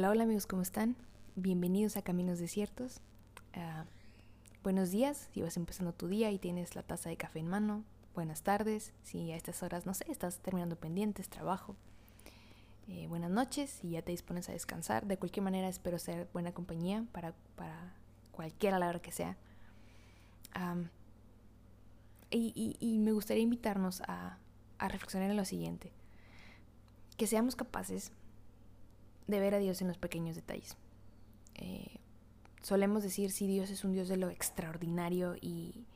Hola, hola amigos, ¿cómo están? Bienvenidos a Caminos Desiertos. Ah, buenos días, si vas empezando tu día y tienes la taza de café en mano. Buenas tardes, si a estas horas, no sé, estás terminando pendientes, trabajo. Eh, buenas noches, si ya te dispones a descansar. De cualquier manera, espero ser buena compañía para, para cualquiera la hora que sea. y, me gustaría invitarnos a, a reflexionar en lo siguiente. Que seamos capaces de ver a Dios en los pequeños detalles. Eh, solemos decir si Dios es un Dios de lo extraordinario y,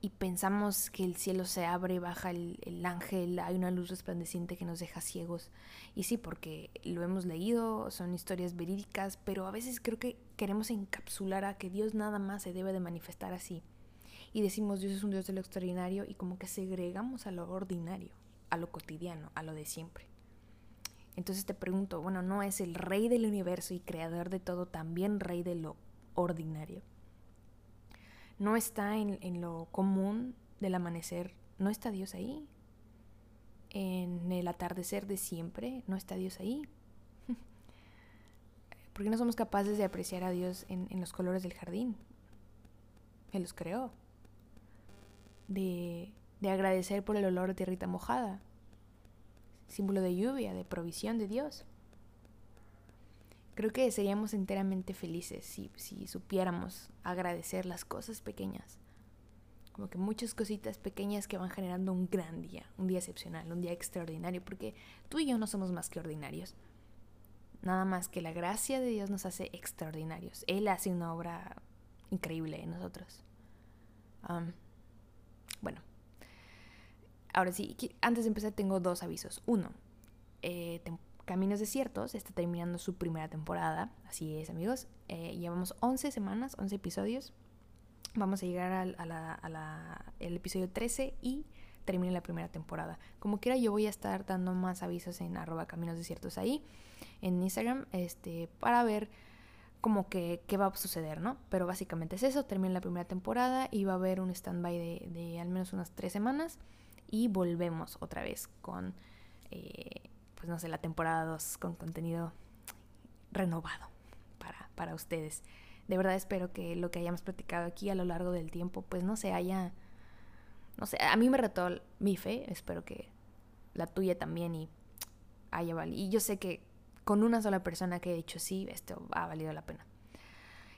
y pensamos que el cielo se abre, baja el, el, ángel, hay una luz resplandeciente que nos deja ciegos. Y sí, porque lo hemos leído, son historias verídicas, pero a veces creo que queremos encapsular a que Dios nada más se debe de manifestar así. Y decimos Dios es un Dios de lo extraordinario y como que segregamos a lo ordinario, a lo cotidiano, a lo de siempre. Entonces te pregunto, bueno, ¿no es el rey del universo y creador de todo también rey de lo ordinario? ¿No está en, lo común del amanecer? ¿No está Dios ahí? ¿En el atardecer de siempre? ¿No está Dios ahí? ¿Por qué no somos capaces de apreciar a Dios en, en los colores del jardín? Él los creó. De, de agradecer por el olor de tierrita mojada símbolo de lluvia, de provisión de Dios. Creo que seríamos enteramente felices si, si supiéramos agradecer las cosas pequeñas. Como que muchas cositas pequeñas que van generando un gran día, un día excepcional, un día extraordinario, porque tú y yo no somos más que ordinarios. Nada más que la gracia de Dios nos hace extraordinarios. Él hace una obra increíble en nosotros. bueno, Ahora sí, antes de empezar tengo dos avisos. Uno, eh, Caminos Desiertos está terminando su primera temporada. Así es, amigos. Eh, llevamos 11 semanas, 11 episodios. Vamos a llegar al episodio 13 y termine la primera temporada. Como quiera, yo voy a estar dando más avisos en arroba caminos desiertos ahí, en Instagram, este, para ver como que qué va a suceder, ¿no? Pero básicamente es eso, termina la primera temporada y va a haber un stand-by de, de, al menos unas tres semanas y volvemos otra vez con, eh, pues no sé, la temporada 2 con contenido renovado para, para ustedes. De verdad espero que lo que hayamos platicado aquí a lo largo del tiempo, pues no se haya, no sé, a mí me retó mi fe, espero que la tuya también y haya valido. Y yo sé que con una sola persona que he dicho sí, esto ha valido la pena.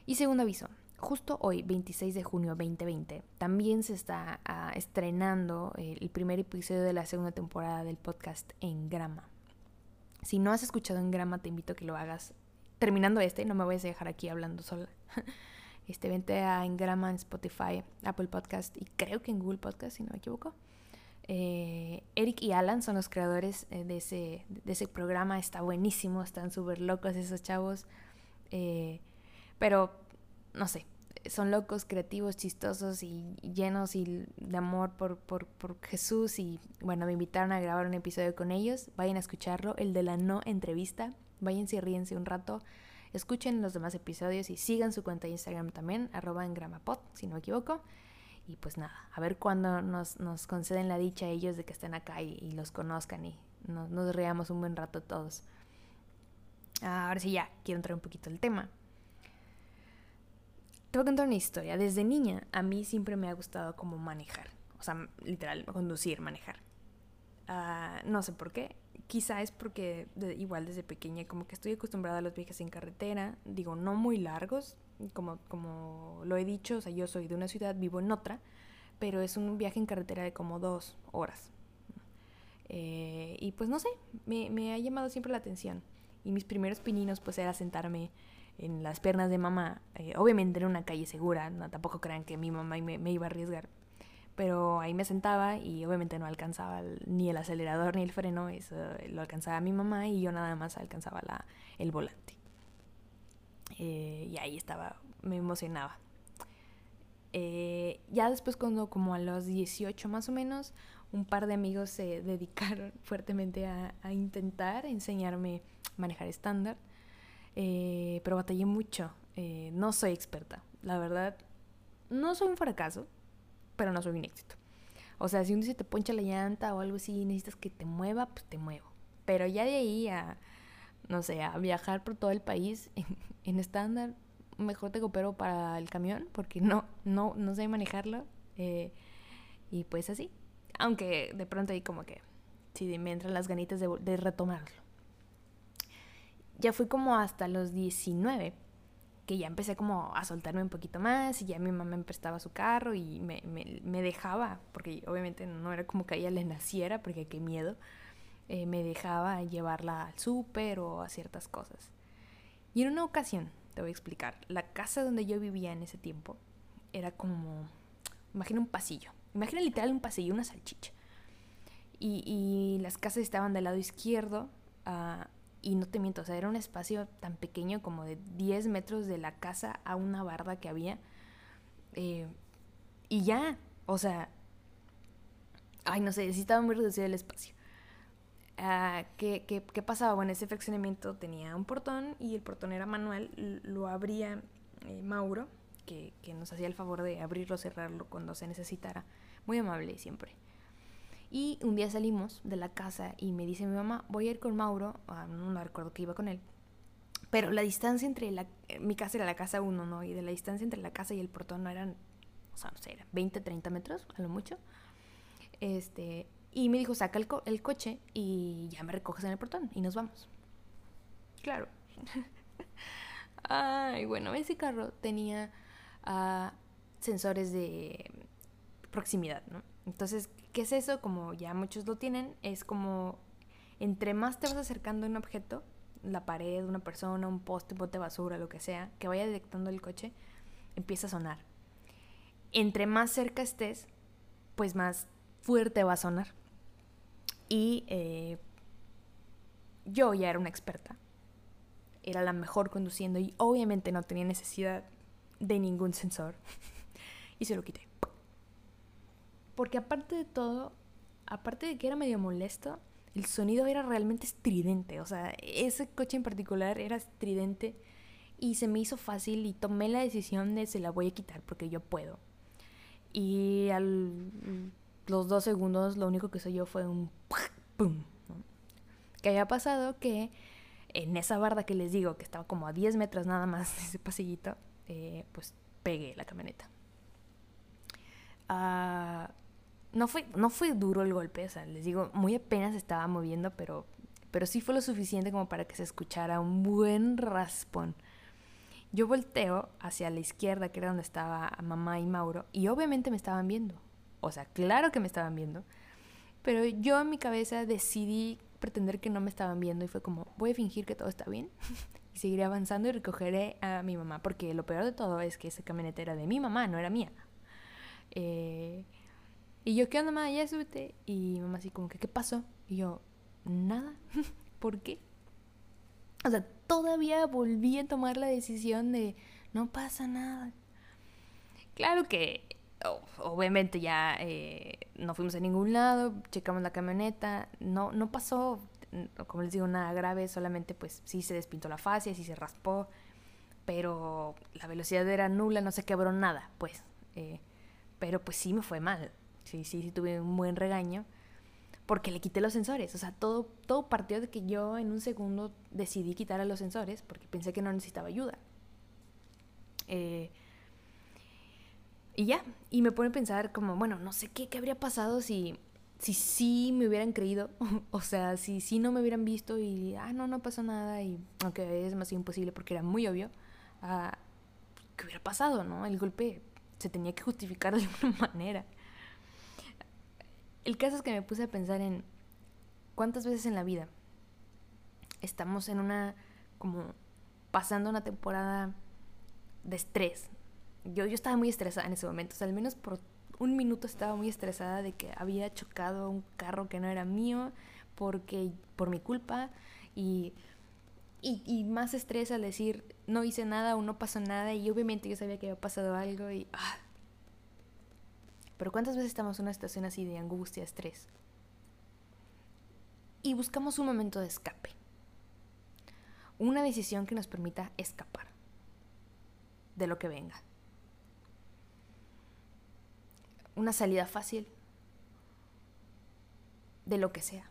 Y segundo aviso, justo hoy, 26 de junio 2020, también se está ah, estrenando el primer episodio de la segunda temporada del podcast En Grama. Si no has escuchado En Grama, te invito a que lo hagas. Terminando este, no me voy a dejar aquí hablando sola. Este, vente a En Grama en Spotify, Apple Podcast y creo que en Google Podcast, si no me equivoco. Eh, Eric y Alan son los creadores eh, de, ese, de ese programa. Está buenísimo, están súper locos esos chavos. Eh, pero no sé, son locos, creativos, chistosos y llenos y de amor por, por, por, Jesús y bueno, me invitaron a grabar un episodio con ellos, vayan a escucharlo, el de la no entrevista, váyanse y ríense un rato, escuchen los demás episodios y sigan su cuenta de Instagram también, arroba en gramapod, si no me equivoco. Y pues nada, a ver cuándo nos, nos conceden la dicha a ellos de que estén acá y, los conozcan y nos, nos reamos un buen rato todos. Ahora sí ya, quiero entrar un poquito al tema. Te voy contar una historia. Desde niña a mí siempre me ha gustado como manejar. O sea, literal, conducir, manejar. Uh, no sé por qué. Quizá es porque igual desde pequeña como que estoy acostumbrada a los viajes en carretera. Digo, no muy largos. Como, como lo he dicho, o sea, yo soy de una ciudad, vivo en otra. Pero es un viaje en carretera de como dos horas. Eh, y pues no sé, me, me ha llamado siempre la atención. Y mis primeros pininos pues era sentarme en las piernas de mamá, eh, obviamente en una calle segura, no, tampoco crean que mi mamá me, me, iba a arriesgar, pero ahí me sentaba y obviamente no alcanzaba ni el acelerador ni el freno, eso lo alcanzaba mi mamá y yo nada más alcanzaba la, el volante. Eh, y ahí estaba, me emocionaba. Eh, ya después cuando como a los 18 más o menos, un par de amigos se dedicaron fuertemente a, a intentar enseñarme a manejar estándar. Eh, pero batallé mucho. Eh, no soy experta. La verdad, no soy un fracaso, pero no soy un éxito. O sea, si un día se te poncha la llanta o algo así necesitas que te mueva, pues te muevo. Pero ya de ahí a, no sé, a viajar por todo el país en, estándar, mejor te coopero para el camión porque no, no, no sé manejarlo. Eh, y pues así. Aunque de pronto ahí como que sí me entran las ganitas de retomarlo. Ya fui como hasta los 19 que ya empecé como a soltarme un poquito más y ya mi mamá me prestaba su carro y me, me, dejaba, porque obviamente no era como que a ella le naciera, porque qué miedo, eh, me dejaba llevarla al súper o a ciertas cosas. Y en una ocasión, te voy a explicar, la casa donde yo vivía en ese tiempo era como, imagina un pasillo, imagina literal un pasillo, una salchicha. Y, y las casas estaban del lado izquierdo, uh, y no te miento, o sea, era un espacio tan pequeño como de 10 metros de la casa a una barda que había. Eh, y ya, o sea, ay, no sé, sí estaba muy reducido el espacio. Uh, ¿qué, pasaba? Bueno, ese fraccionamiento tenía un portón y el portón era manual, lo abría eh, Mauro, que, que, nos hacía el favor de abrirlo, cerrarlo cuando se necesitara. Muy amable siempre. Y un día salimos de la casa y me dice mi mamá, voy a ir con Mauro, ah, no recuerdo que iba con él, pero la distancia entre la, mi casa era la casa 1, ¿no? Y de la distancia entre la casa y el portón no eran, o sea, no sé, eran 20, 30 metros, a lo mucho. Este, y me dijo, saca el, el coche y ya me recoges en el portón y nos vamos. Claro. Ay, bueno, ese carro tenía uh, sensores de proximidad, ¿no? Entonces, ¿qué es eso? Como ya muchos lo tienen, es como entre más te vas acercando a un objeto, la pared, una persona, un poste, un bote de basura, lo que sea, que vaya detectando el coche, empieza a sonar. Entre más cerca estés, pues más fuerte va a sonar. Y eh, yo ya era una experta. Era la mejor conduciendo y obviamente no tenía necesidad de ningún sensor. y se lo quité. Porque aparte de todo, aparte de que era medio molesto, el sonido era realmente estridente. O sea, ese coche en particular era estridente y se me hizo fácil y tomé la decisión de se la voy a quitar porque yo puedo. Y a los dos segundos lo único que soy yo fue un pum. Que había pasado que en esa barda que les digo, que estaba como a 10 metros nada más de ese pasillito, eh, pues pegué la camioneta. Ah no fue, no fue duro el golpe, o sea, les digo, muy apenas estaba moviendo, pero, pero sí fue lo suficiente como para que se escuchara un buen raspón. Yo volteo hacia la izquierda, que era donde estaba mamá y Mauro, y obviamente me estaban viendo. O sea, claro que me estaban viendo. Pero yo en mi cabeza decidí pretender que no me estaban viendo y fue como, voy a fingir que todo está bien y seguiré avanzando y recogeré a mi mamá, porque lo peor de todo es que esa camioneta era de mi mamá, no era mía. Eh, y yo, ¿qué onda, mamá? Ya súbete. Y mamá así como que, ¿qué pasó? Y yo, nada. ¿Por qué? O sea, todavía volví a tomar la decisión de, no pasa nada. Claro que, obviamente ya eh, no fuimos a ningún lado, checamos la camioneta, no, no pasó, como les digo, nada grave, solamente pues sí se despintó la fascia, sí se raspó, pero la velocidad era nula, no se quebró nada, pues. Eh, pero pues sí me fue mal sí, sí, sí tuve un buen regaño, porque le quité los sensores. O sea, todo, todo partió de que yo en un segundo decidí quitar a los sensores porque pensé que no necesitaba ayuda. Eh, y ya, y me pone a pensar como, bueno, no sé qué, qué habría pasado si si sí me hubieran creído, o sea, si sí no me hubieran visto y, ah, no, no pasó nada, y aunque es demasiado imposible porque era muy obvio, ah, ¿qué hubiera pasado, no? El golpe se tenía que justificar de alguna manera. El caso es que me puse a pensar en cuántas veces en la vida estamos en una, como pasando una temporada de estrés. Yo, yo estaba muy estresada en ese momento, o sea, al menos por un minuto estaba muy estresada de que había chocado un carro que no era mío porque por mi culpa y, y, más estrés al decir no hice nada o no pasó nada y obviamente yo sabía que había pasado algo y ah, pero ¿cuántas veces estamos en una situación así de angustia, estrés? Y buscamos un momento de escape. Una decisión que nos permita escapar de lo que venga. Una salida fácil de lo que sea.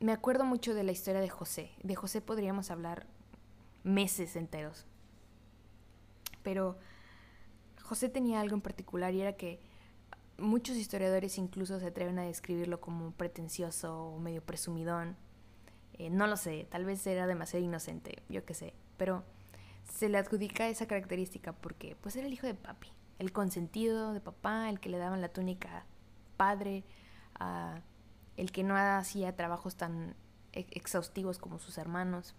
me acuerdo mucho de la historia de José. De José podríamos hablar meses enteros. Pero José tenía algo en particular y era que muchos historiadores incluso se atreven a describirlo como pretencioso o medio presumidón. Eh, no lo sé, tal vez era demasiado inocente, yo qué sé. Pero se le adjudica esa característica porque pues era el hijo de papi, el consentido de papá, el que le daban la túnica padre, el que no hacía trabajos tan exhaustivos como sus hermanos.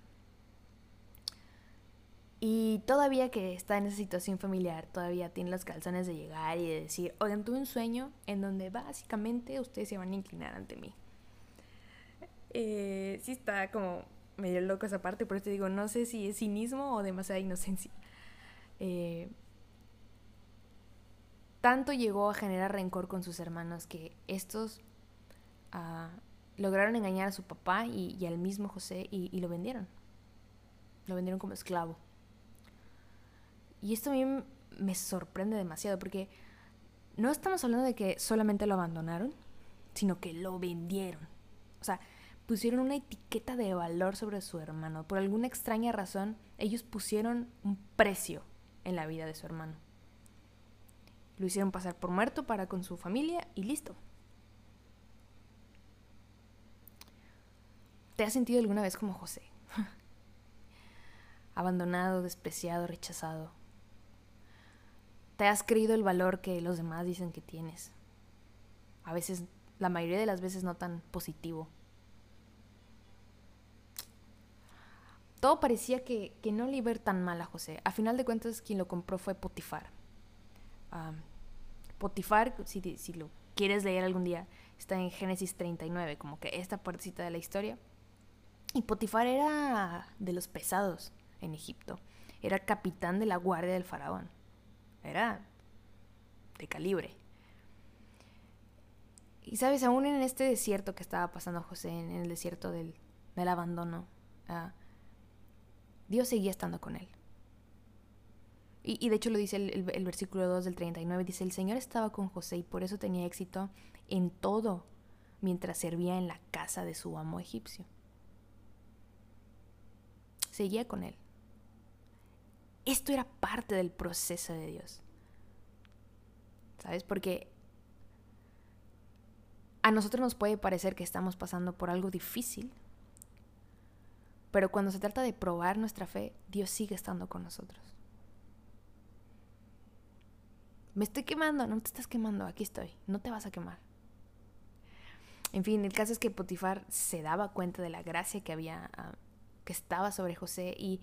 Y todavía que está en esa situación familiar, todavía tiene las calzones de llegar y de decir, oigan, tuve un sueño en donde básicamente ustedes se van a inclinar ante mí. Eh, sí está como medio loco esa parte, por eso digo, no sé si es cinismo o demasiada inocencia. Eh, tanto llegó a generar rencor con sus hermanos que estos ah, lograron engañar a su papá y, al mismo José y, lo vendieron. Lo vendieron como esclavo. Y esto a mí me sorprende demasiado porque no estamos hablando de que solamente lo abandonaron, sino que lo vendieron. O sea, pusieron una etiqueta de valor sobre su hermano. Por alguna extraña razón, ellos pusieron un precio en la vida de su hermano. Lo hicieron pasar por muerto para con su familia y listo. ¿Te has sentido alguna vez como José? Abandonado, despreciado, rechazado. ¿Te has creído el valor que los demás dicen que tienes? A veces, la mayoría de las veces no tan positivo. Todo parecía que, no le iba tan mal a José. A final de cuentas, quien lo compró fue Potifar. Potifar, si, si lo quieres leer algún día, está en Génesis 39, como que esta partecita de la historia. Y Potifar era de los pesados en Egipto. Era capitán de la guardia del faraón. Era de calibre. Y sabes, aún en este desierto que estaba pasando José, en el desierto del, abandono, ah, Dios seguía estando con él. Y, de hecho lo dice el, versículo 2 del 39, dice, el Señor estaba con José y por eso tenía éxito en todo mientras servía en la casa de su amo egipcio. Seguía con él. Esto era parte del proceso de Dios. ¿Sabes? Porque a nosotros nos puede parecer que estamos pasando por algo difícil, pero cuando se trata de probar nuestra fe, Dios sigue estando con nosotros. Me estoy quemando, no te estás quemando, aquí estoy, no te vas a quemar. En fin, el caso es que Potifar se daba cuenta de la gracia que había, ah, que estaba sobre José y,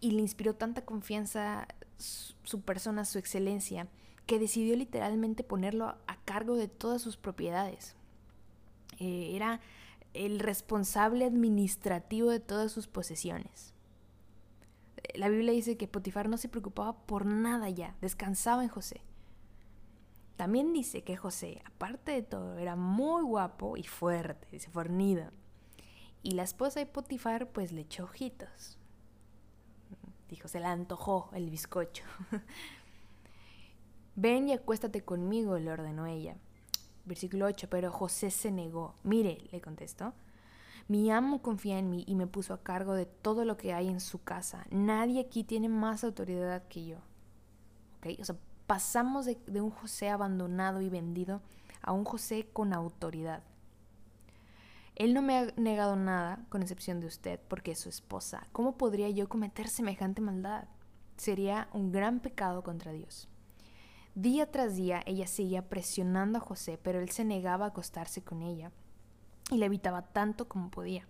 le inspiró tanta confianza su, persona, su excelencia, que decidió literalmente ponerlo a, cargo de todas sus propiedades. Eh, era el responsable administrativo de todas sus posesiones la Biblia dice que Potifar no se preocupaba por nada ya, descansaba en José. También dice que José, aparte de todo, era muy guapo y fuerte, dice fornido. Y la esposa de Potifar pues le echó ojitos. Dijo, se le antojó el bizcocho. Ven y acuéstate conmigo, le ordenó ella. Versículo 8, pero José se negó. Mire, le contestó, mi amo confía en mí y me puso a cargo de todo lo que hay en su casa. Nadie aquí tiene más autoridad que yo. ¿Ok? O sea, pasamos de un José abandonado y vendido a un José con autoridad. Él no me ha negado nada, con excepción de usted, porque es su esposa. ¿Cómo podría yo cometer semejante maldad? Sería un gran pecado contra Dios. Día tras día ella seguía presionando a José, pero él se negaba a acostarse con ella y le evitaba tanto como podía.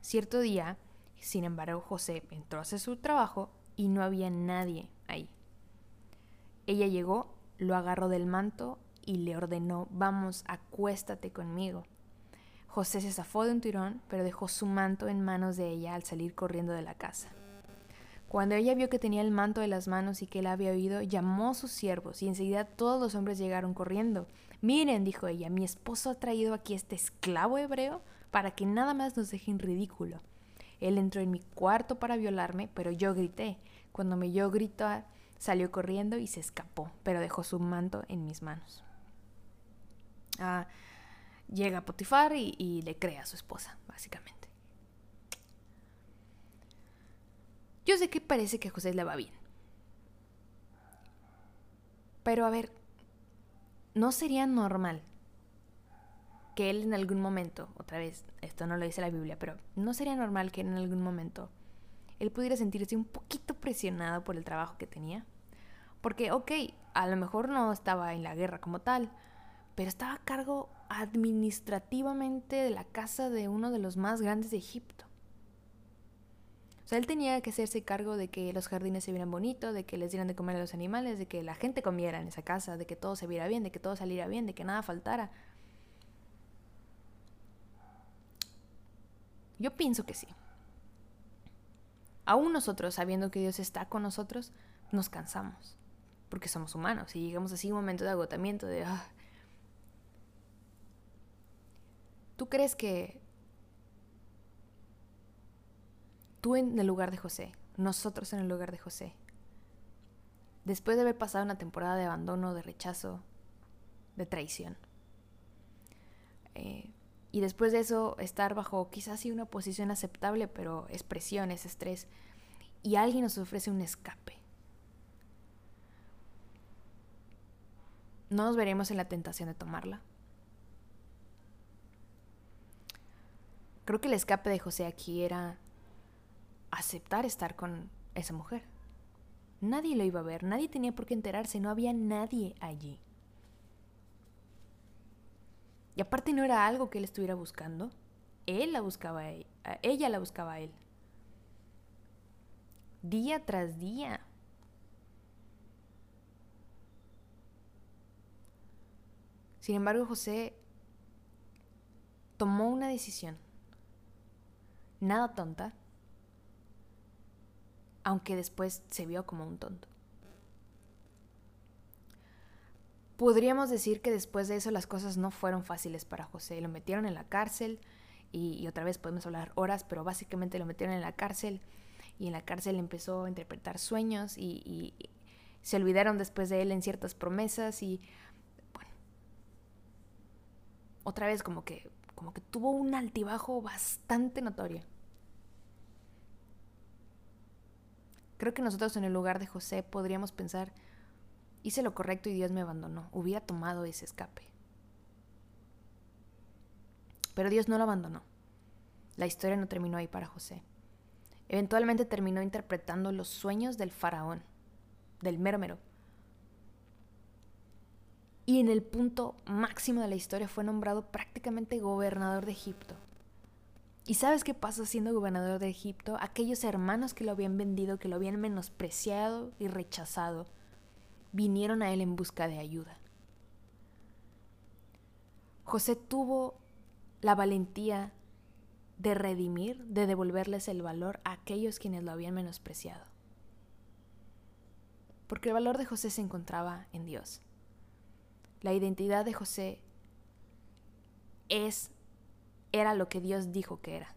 Cierto día, sin embargo, José entró a hacer su trabajo y no había nadie ahí. Ella llegó, lo agarró del manto y le ordenó, vamos, acuéstate conmigo. José se zafó de un tirón, pero dejó su manto en manos de ella al salir corriendo de la casa. Cuando ella vio que tenía el manto de las manos y que él había oído, llamó a sus siervos y enseguida todos los hombres llegaron corriendo Miren, dijo ella, mi esposo ha traído aquí este esclavo hebreo para que nada más nos deje en ridículo. Él entró en mi cuarto para violarme, pero yo grité. Cuando me oyó gritar, salió corriendo y se escapó, pero dejó su manto en mis manos. Ah, llega Potifar y, y le crea a su esposa, básicamente. Yo sé que parece que a José le va bien. Pero a ver, ¿no sería normal que él en algún momento, otra vez, esto no lo dice la Biblia, pero no sería normal que en algún momento él pudiera sentirse un poquito presionado por el trabajo que tenía? Porque, ok, a lo mejor no estaba en la guerra como tal, pero estaba a cargo administrativamente de la casa de uno de los más grandes de Egipto. O sea, él tenía que hacerse cargo de que los jardines se vieran bonitos, de que les dieran de comer a los animales, de que la gente comiera en esa casa, de que todo se viera bien, de que todo saliera bien, de que nada faltara. Yo pienso que sí. Aún nosotros, sabiendo que Dios está con nosotros, nos cansamos, porque somos humanos y llegamos así a un momento de agotamiento, de... Ah". ¿Tú crees que tú en el lugar de José, nosotros en el lugar de José, después de haber pasado una temporada de abandono, de rechazo, de traición, eh, y después de eso estar bajo quizás sí una posición aceptable, pero es presión, es estrés, y alguien nos ofrece un escape. ¿No nos veremos en la tentación de tomarla? Creo que el escape de José aquí era aceptar estar con esa mujer. Nadie lo iba a ver, nadie tenía por qué enterarse, no había nadie allí. Y aparte no era algo que él estuviera buscando. Él la buscaba a ella, la buscaba a él. Día tras día. Sin embargo, José tomó una decisión. Nada tonta, aunque después se vio como un tonto. Podríamos decir que después de eso las cosas no fueron fáciles para José. Lo metieron en la cárcel y, otra vez podemos hablar horas, pero básicamente lo metieron en la cárcel y en la cárcel empezó a interpretar sueños y, y se olvidaron después de él en ciertas promesas y bueno, otra vez como que, como que tuvo un altibajo bastante notorio. Creo que nosotros en el lugar de José podríamos pensar, Hice lo correcto y Dios me abandonó. Hubiera tomado ese escape. Pero Dios no lo abandonó. La historia no terminó ahí para José. Eventualmente terminó interpretando los sueños del faraón, del mérmero. Y en el punto máximo de la historia fue nombrado prácticamente gobernador de Egipto. ¿Y sabes qué pasó siendo gobernador de Egipto? Aquellos hermanos que lo habían vendido, que lo habían menospreciado y rechazado, vinieron a él en busca de ayuda. José tuvo la valentía de redimir, de devolverles el valor a aquellos quienes lo habían menospreciado. Porque el valor de José se encontraba en Dios. La identidad de José es era lo que Dios dijo que era.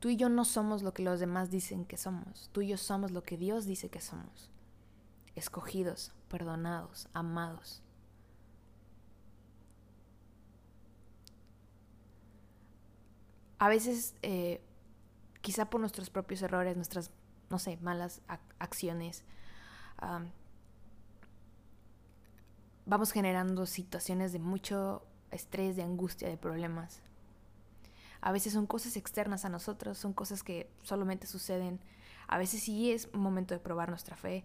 Tú y yo no somos lo que los demás dicen que somos. Tú y yo somos lo que Dios dice que somos escogidos, perdonados, amados. A veces, eh, quizá por nuestros propios errores, nuestras, no sé, malas acciones, vamos generando situaciones de mucho estrés, de angustia, de problemas. A veces son cosas externas a nosotros, son cosas que solamente suceden. A veces sí es momento de probar nuestra fe,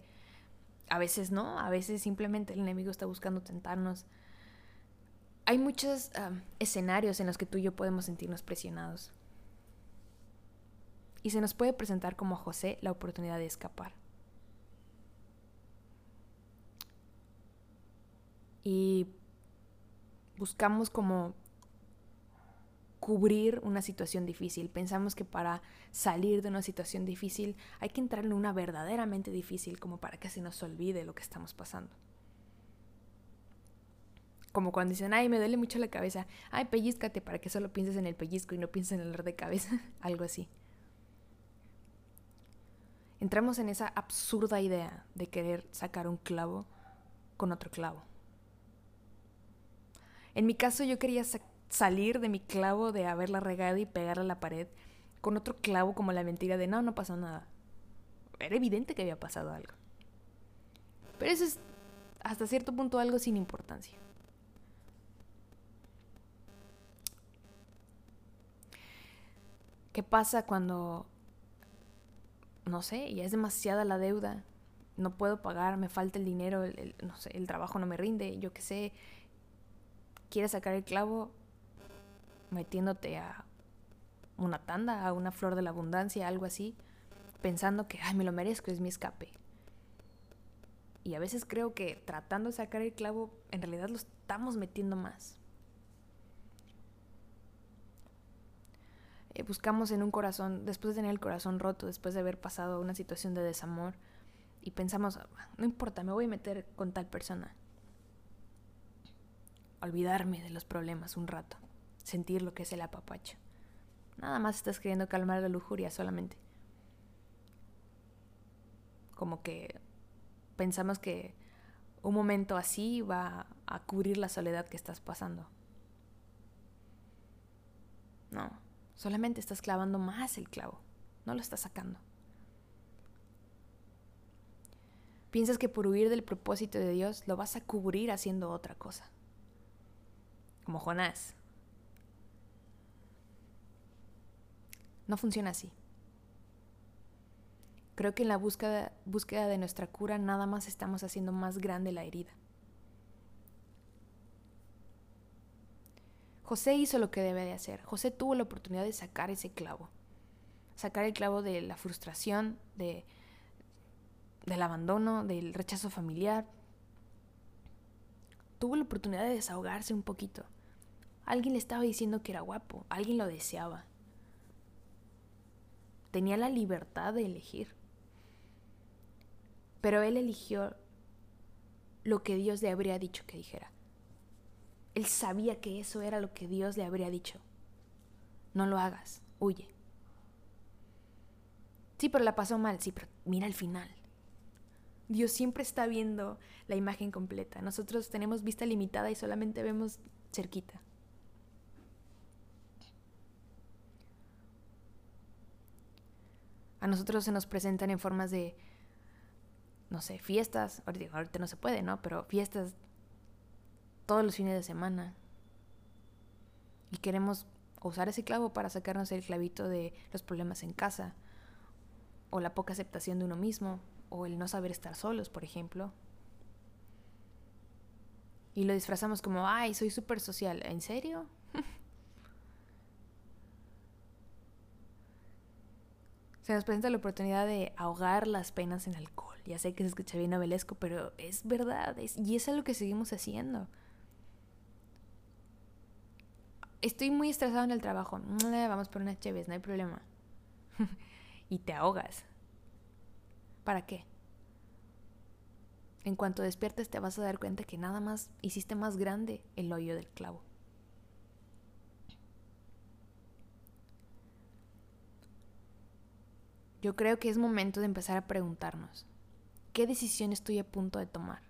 a veces no, a veces simplemente el enemigo está buscando tentarnos. Hay muchos escenarios en los que tú y yo podemos sentirnos presionados. Y se nos puede presentar como a José la oportunidad de escapar. Y buscamos como cubrir una situación difícil. Pensamos que para salir de una situación difícil hay que entrar en una verdaderamente difícil como para que se nos olvide lo que estamos pasando. Como cuando dicen, ay, me duele mucho la cabeza, ay, pellizcate para que solo pienses en el pellizco y no pienses en el dolor de cabeza, algo así. Entramos en esa absurda idea de querer sacar un clavo con otro clavo. En mi caso yo quería salir de mi clavo de haberla regado y pegarla a la pared con otro clavo como la mentira de no, no pasó nada. Era evidente que había pasado algo. Pero eso es hasta cierto punto algo sin importancia. ¿Qué pasa cuando, no sé, ya es demasiada la deuda? No puedo pagar, me falta el dinero, el, no sé, el trabajo no me rinde, yo qué sé. ¿Quieres sacar el clavo metiéndote a una tanda, a una flor de la abundancia, algo así, pensando que, ay, me lo merezco, es mi escape? Y a veces creo que tratando de sacar el clavo, en realidad lo estamos metiendo más. Eh, buscamos en un corazón, después de tener el corazón roto, después de haber pasado una situación de desamor, y pensamos, no importa, me voy a meter con tal persona. Olvidarme de los problemas un rato, sentir lo que es el apapacho. Nada más estás queriendo calmar la lujuria solamente. Como que pensamos que un momento así va a cubrir la soledad que estás pasando. No, solamente estás clavando más el clavo, no lo estás sacando. Piensas que por huir del propósito de Dios lo vas a cubrir haciendo otra cosa. Como Jonás. No funciona así. Creo que en la búsqueda, búsqueda de nuestra cura nada más estamos haciendo más grande la herida. José hizo lo que debe de hacer. José tuvo la oportunidad de sacar ese clavo. Sacar el clavo de la frustración, de, del abandono, del rechazo familiar. Tuvo la oportunidad de desahogarse un poquito. Alguien le estaba diciendo que era guapo, alguien lo deseaba. Tenía la libertad de elegir. Pero él eligió lo que Dios le habría dicho que dijera. Él sabía que eso era lo que Dios le habría dicho. No lo hagas, huye. Sí, pero la pasó mal, sí, pero mira el final. Dios siempre está viendo la imagen completa. Nosotros tenemos vista limitada y solamente vemos cerquita. A nosotros se nos presentan en formas de no sé, fiestas, ahorita, no se puede, ¿no? Pero fiestas todos los fines de semana. Y queremos usar ese clavo para sacarnos el clavito de los problemas en casa, o la poca aceptación de uno mismo, o el no saber estar solos, por ejemplo. Y lo disfrazamos como, ay, soy súper social. ¿En serio? Se nos presenta la oportunidad de ahogar las penas en alcohol ya sé que se escucha bien novelesco, pero es verdad, y es algo que seguimos haciendo. Estoy muy estresado en el trabajo. Vamos por unas cheves, no hay problema. y te ahogas. ¿Para qué? En cuanto despiertes te vas a dar cuenta que nada más hiciste más grande el hoyo del clavo. Yo creo que es momento de empezar a preguntarnos, qué decisión estoy a punto de tomar.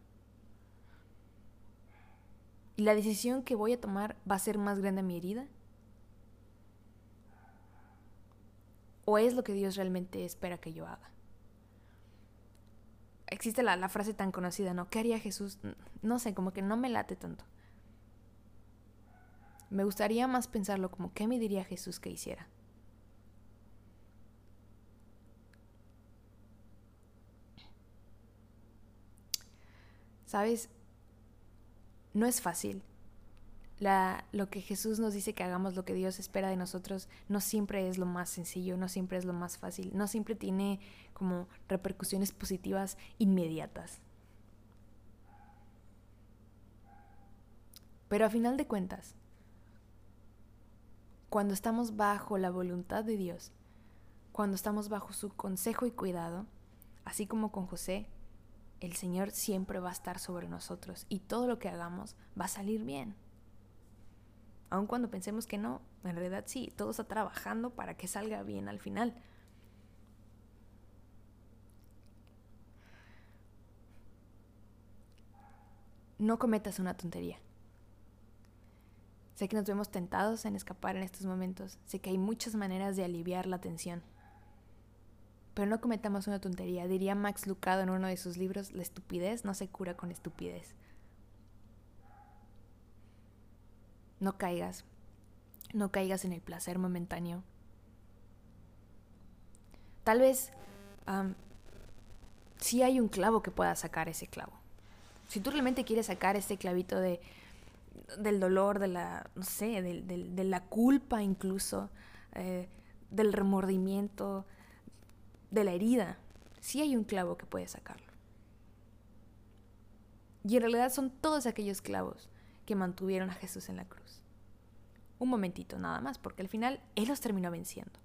¿Y la decisión que voy a tomar va a ser más grande mi herida? ¿O es lo que Dios realmente espera que yo haga? Existe la, la frase tan conocida, ¿no? ¿Qué haría Jesús? No sé, como que no me late tanto. Me gustaría más pensarlo como, ¿qué me diría Jesús que hiciera? ¿Sabes? No es fácil. Lo que Jesús nos dice que hagamos, lo que Dios espera de nosotros, no siempre es lo más sencillo, no siempre es lo más fácil, no siempre tiene como repercusiones positivas inmediatas. Pero a final de cuentas, cuando estamos bajo la voluntad de Dios, cuando estamos bajo su consejo y cuidado, así como con José, el Señor siempre va a estar sobre nosotros y todo lo que hagamos va a salir bien. Aun cuando pensemos que no, en realidad sí, todo está trabajando para que salga bien al final. No cometas una tontería. Sé que nos vemos tentados en escapar en estos momentos. Sé que hay muchas maneras de aliviar la tensión. Pero no cometamos una tontería. Diría Max Lucado en uno de sus libros, la estupidez no se cura con estupidez. No caigas. No caigas en el placer momentáneo. Tal vez si hay un clavo que pueda sacar ese clavo. Si tú realmente quieres sacar este clavito de, del dolor, de la, no sé, de, la culpa incluso, eh, del remordimiento, de la herida, sí hay un clavo que puede sacarlo. Y en realidad son todos aquellos clavos que mantuvieron a Jesús en la cruz. Un momentito nada más, porque al final Él los terminó venciendo.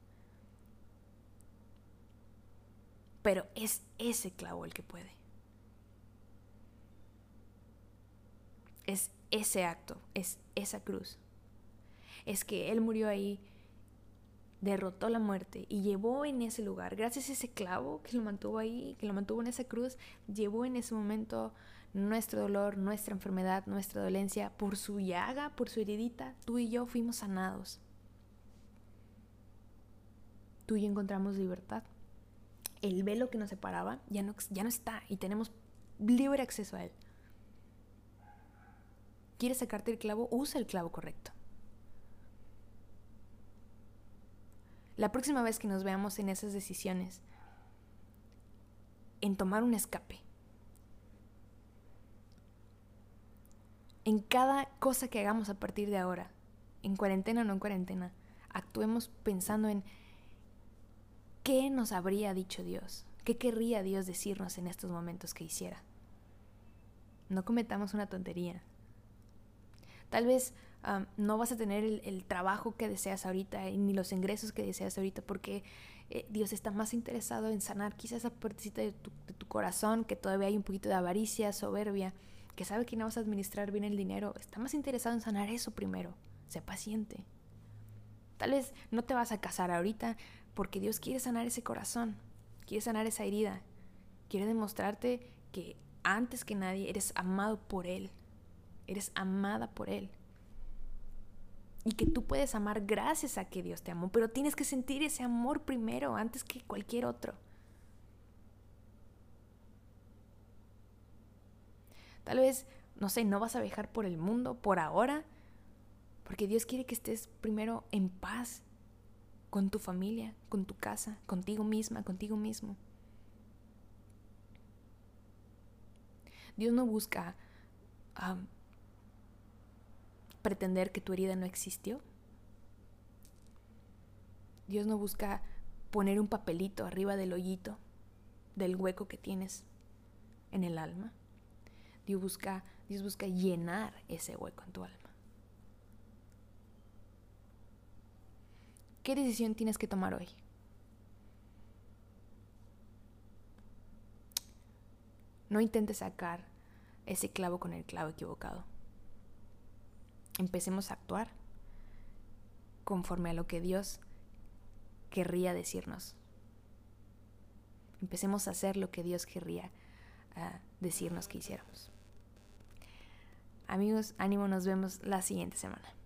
Pero es ese clavo el que puede. Es ese acto, es esa cruz. Es que Él murió ahí, derrotó la muerte y llevó en ese lugar, gracias a ese clavo que lo mantuvo ahí, que lo mantuvo en esa cruz, llevó en ese momento nuestro dolor, nuestra enfermedad, nuestra dolencia, por su llaga, por su heridita, tú y yo fuimos sanados. Tú y yo encontramos libertad. El velo que nos separaba ya no, ya no está y tenemos libre acceso a él. ¿Quieres sacarte el clavo? Usa el clavo correcto. La próxima vez que nos veamos en esas decisiones, en tomar un escape, en cada cosa que hagamos a partir de ahora, en cuarentena o no en cuarentena, actuemos pensando en qué nos habría dicho Dios, qué querría Dios decirnos en estos momentos que hiciera. No cometamos una tontería. Tal vez no vas a tener el, trabajo que deseas ahorita ni los ingresos que deseas ahorita porque eh, Dios está más interesado en sanar quizás esa partecita de tu, de tu corazón que todavía hay un poquito de avaricia, soberbia, que sabe que no vas a administrar bien el dinero. Está más interesado en sanar eso primero. Sé paciente. Tal vez no te vas a casar ahorita porque Dios quiere sanar ese corazón, quiere sanar esa herida, quiere demostrarte que antes que nadie eres amado por Él eres amada por Él. Y que tú puedes amar gracias a que Dios te amó, pero tienes que sentir ese amor primero, antes que cualquier otro. Tal vez, no sé, no vas a viajar por el mundo por ahora, porque Dios quiere que estés primero en paz con tu familia, con tu casa, contigo misma, contigo mismo. Dios no busca pretender que tu herida no existió. Dios no busca poner un papelito arriba del hoyito, del hueco que tienes en el alma. Dios busca, Dios busca llenar ese hueco en tu alma. ¿Qué decisión tienes que tomar hoy? No intentes sacar ese clavo con el clavo equivocado empecemos a actuar conforme a lo que Dios querría decirnos. Empecemos a hacer lo que Dios querría ah, decirnos que hiciéramos. Amigos, ánimo, nos vemos la siguiente semana.